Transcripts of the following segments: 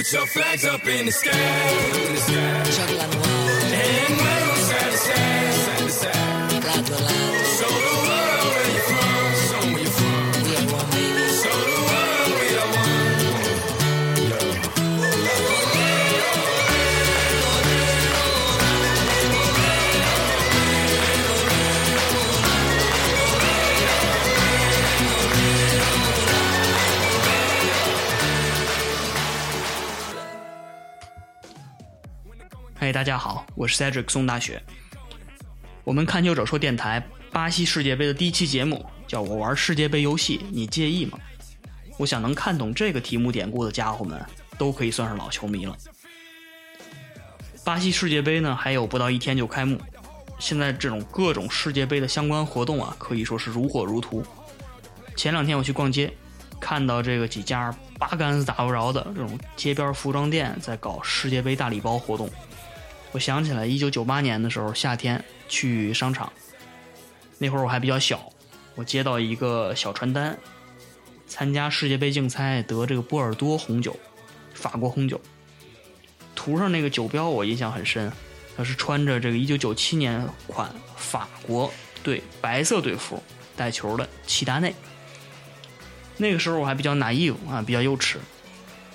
Put your flags up in the sky. In the sky. 大家好，我是 Cedric 宋大雪。我们看球者说电台巴西世界杯的第一期节目叫我玩世界杯游戏，你介意吗？我想能看懂这个题目典故的家伙们，都可以算是老球迷了。巴西世界杯呢，还有不到一天就开幕。现在这种各种世界杯的相关活动啊，可以说是如火如荼。前两天我去逛街，看到这个几家八竿子打不着的这种街边服装店在搞世界杯大礼包活动。我想起来，一九九八年的时候，夏天去商场，那会儿我还比较小，我接到一个小传单，参加世界杯竞猜得这个波尔多红酒，法国红酒。图上那个酒标我印象很深，他是穿着这个一九九七年款法国队白色队服带球的齐达内。那个时候我还比较 naive 啊，比较幼稚，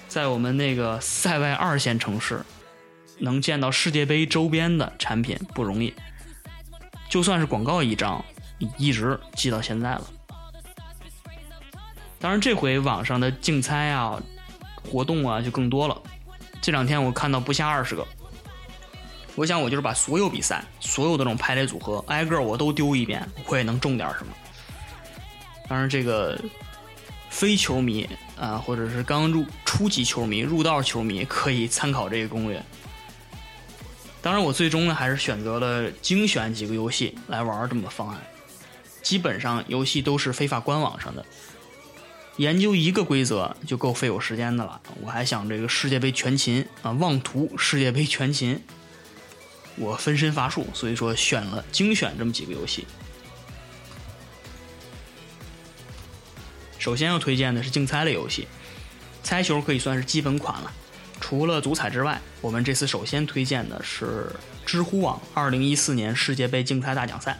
在我们那个塞外二线城市，能见到世界杯周边的产品不容易，就算是广告一张，一直记到现在了。当然，这回网上的竞猜啊、活动啊就更多了。这两天我看到不下二十个，我想我就是把所有比赛、所有的这种排列组合挨个我都丢一遍，我也能中点什么。当然，这个非球迷啊，或者是刚入初级球迷、入道球迷可以参考这个攻略。当然，我最终呢还是选择了精选几个游戏来玩这么个方案。基本上游戏都是非法官网上的，研究一个规则就够费我时间的了。我还想这个世界杯全勤啊，妄图世界杯全勤，我分身乏术，所以说选了精选这么几个游戏。首先要推荐的是竞猜类游戏，猜球可以算是基本款了。除了足彩之外，我们这次首先推荐的是知乎网2014年世界杯竞猜大奖赛。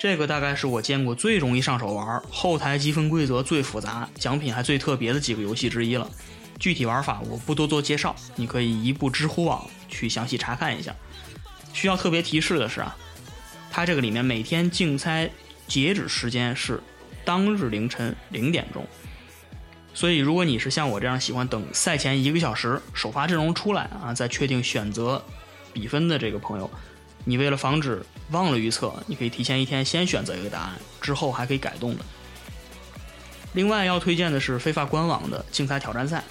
这个大概是我见过最容易上手玩、后台积分规则最复杂、奖品还最特别的几个游戏之一了。具体玩法我不多做介绍，你可以移步知乎网去详细查看一下。需要特别提示的是啊，它这个里面每天竞猜截止时间是当日凌晨零点钟。所以，如果你是像我这样喜欢等赛前一个小时首发阵容出来啊，再确定选择比分的这个朋友，你为了防止忘了预测，你可以提前一天先选择一个答案，之后还可以改动的。另外要推荐的是非法官网的竞猜挑战赛，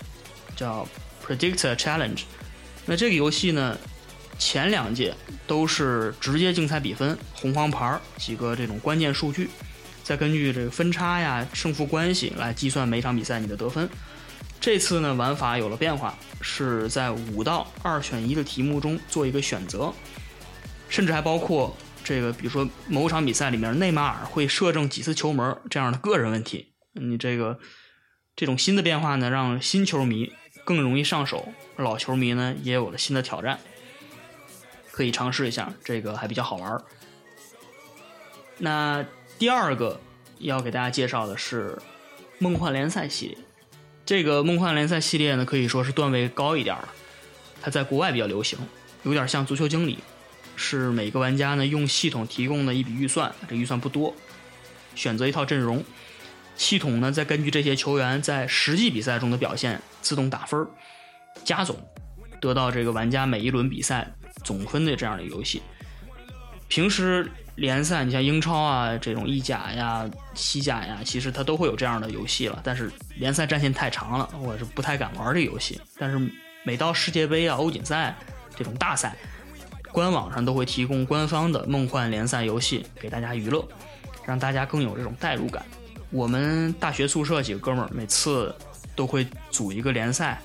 叫 Predictor Challenge。那这个游戏呢，前两届都是直接竞猜比分、红黄牌几个这种关键数据。再根据这个分差呀、胜负关系来计算每场比赛你的得分。这次呢，玩法有了变化，是在五道二选一的题目中做一个选择，甚至还包括这个，比如说某场比赛里面内马尔会射正几次球门这样的个人问题。你这个这种新的变化呢，让新球迷更容易上手，老球迷呢也有了新的挑战，可以尝试一下，这个还比较好玩。那。第二个要给大家介绍的是梦幻联赛系列。这个梦幻联赛系列呢，可以说是段位高一点了。它在国外比较流行，有点像足球经理，是每个玩家呢用系统提供的一笔预算，这预算不多，选择一套阵容，系统呢再根据这些球员在实际比赛中的表现自动打分加总，得到这个玩家每一轮比赛总分的这样的游戏。平时联赛，你像英超啊这种意甲呀、西甲呀，其实它都会有这样的游戏了。但是联赛战线太长了，我是不太敢玩这个游戏。但是每到世界杯啊、欧锦赛这种大赛，官网上都会提供官方的梦幻联赛游戏给大家娱乐，让大家更有这种代入感。我们大学宿舍几个哥们儿每次都会组一个联赛，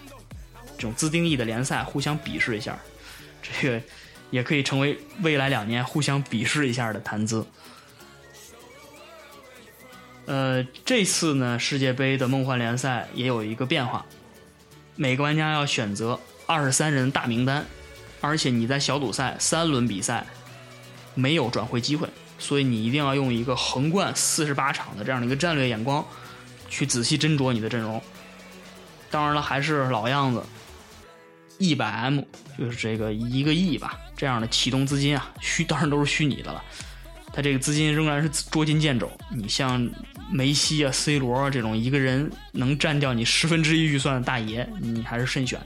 这种自定义的联赛，互相比试一下。这个。也可以成为未来两年互相鄙视一下的谈资。呃，这次呢，世界杯的梦幻联赛也有一个变化，每个玩家要选择二十三人大名单，而且你在小组赛三轮比赛没有转会机会，所以你一定要用一个横贯四十八场的这样的一个战略眼光去仔细斟酌你的阵容。当然了，还是老样子，一百 M 就是这个一个亿吧，这样的启动资金啊，虚当然都是虚拟的了。它这个资金仍然是捉襟见肘。你像梅西啊、C 罗啊这种一个人能占掉你十分之一预算的大爷，你还是慎选。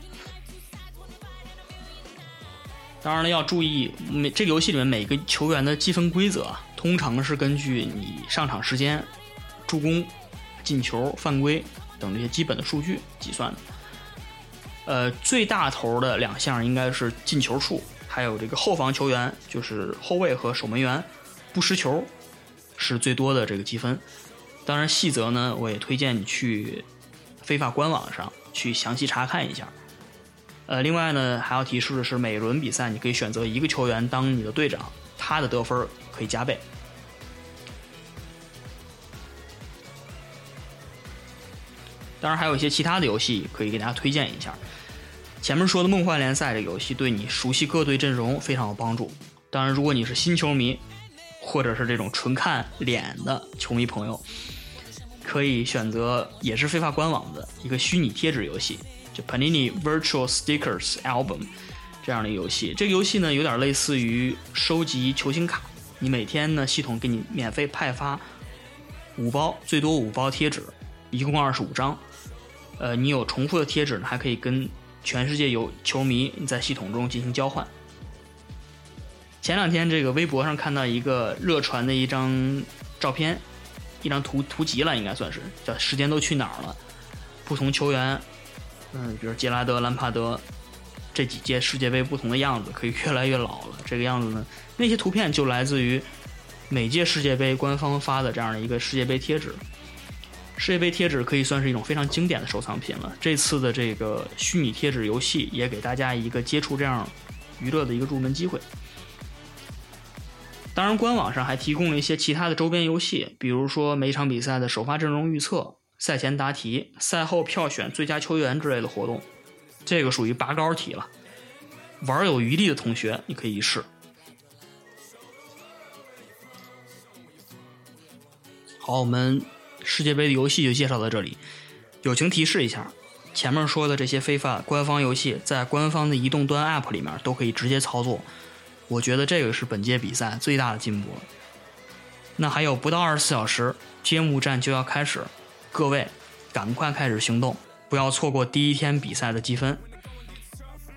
当然了，要注意每这个游戏里面每个球员的积分规则啊，通常是根据你上场时间、助攻、进球、犯规等这些基本的数据计算的。呃，最大头的两项应该是进球数，还有这个后防球员，就是后卫和守门员不失球是最多的这个积分。当然，细则呢，我也推荐你去非法官网上去详细查看一下。呃，另外呢，还要提示的是，每轮比赛你可以选择一个球员当你的队长，他的得分可以加倍。当然，还有一些其他的游戏可以给大家推荐一下。前面说的《梦幻联赛》这个游戏对你熟悉各队阵容非常有帮助。当然，如果你是新球迷，或者是这种纯看脸的球迷朋友，可以选择也是非法官网的一个虚拟贴纸游戏，就 Panini Virtual Stickers Album 这样的游戏。这个游戏呢，有点类似于收集球星卡，你每天呢系统给你免费派发五包，最多五包贴纸，一共二十五张。呃，你有重复的贴纸呢，还可以跟全世界有球迷在系统中进行交换。前两天这个微博上看到一个热传的一张照片，一张图图集了，应该算是叫“时间都去哪儿了”。不同球员，嗯，比如杰拉德、兰帕德这几届世界杯不同的样子，可以越来越老了。这个样子呢，那些图片就来自于每届世界杯官方发的这样的一个世界杯贴纸。世界杯贴纸可以算是一种非常经典的收藏品了。这次的这个虚拟贴纸游戏也给大家一个接触这样娱乐的一个入门机会。当然，官网上还提供了一些其他的周边游戏，比如说每场比赛的首发阵容预测、赛前答题、赛后票选最佳球员之类的活动。这个属于拔高题了，玩有余力的同学你可以一试。好，我们。世界杯的游戏就介绍到这里。友情提示一下，前面说的这些非法官方游戏，在官方的移动端 App 里面都可以直接操作。我觉得这个是本届比赛最大的进步了。那还有不到二十四小时，揭幕战就要开始，各位赶快开始行动，不要错过第一天比赛的积分。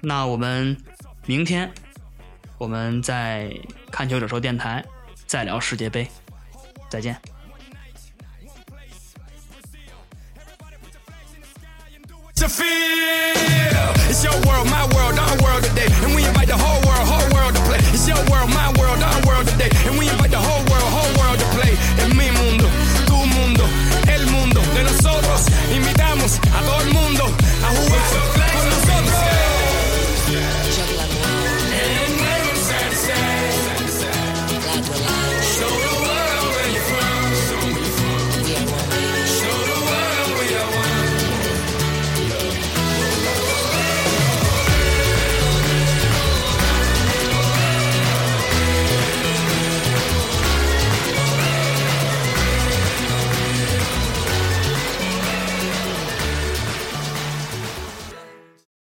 那我们明天我们在看球者说电台再聊世界杯，再见。To feel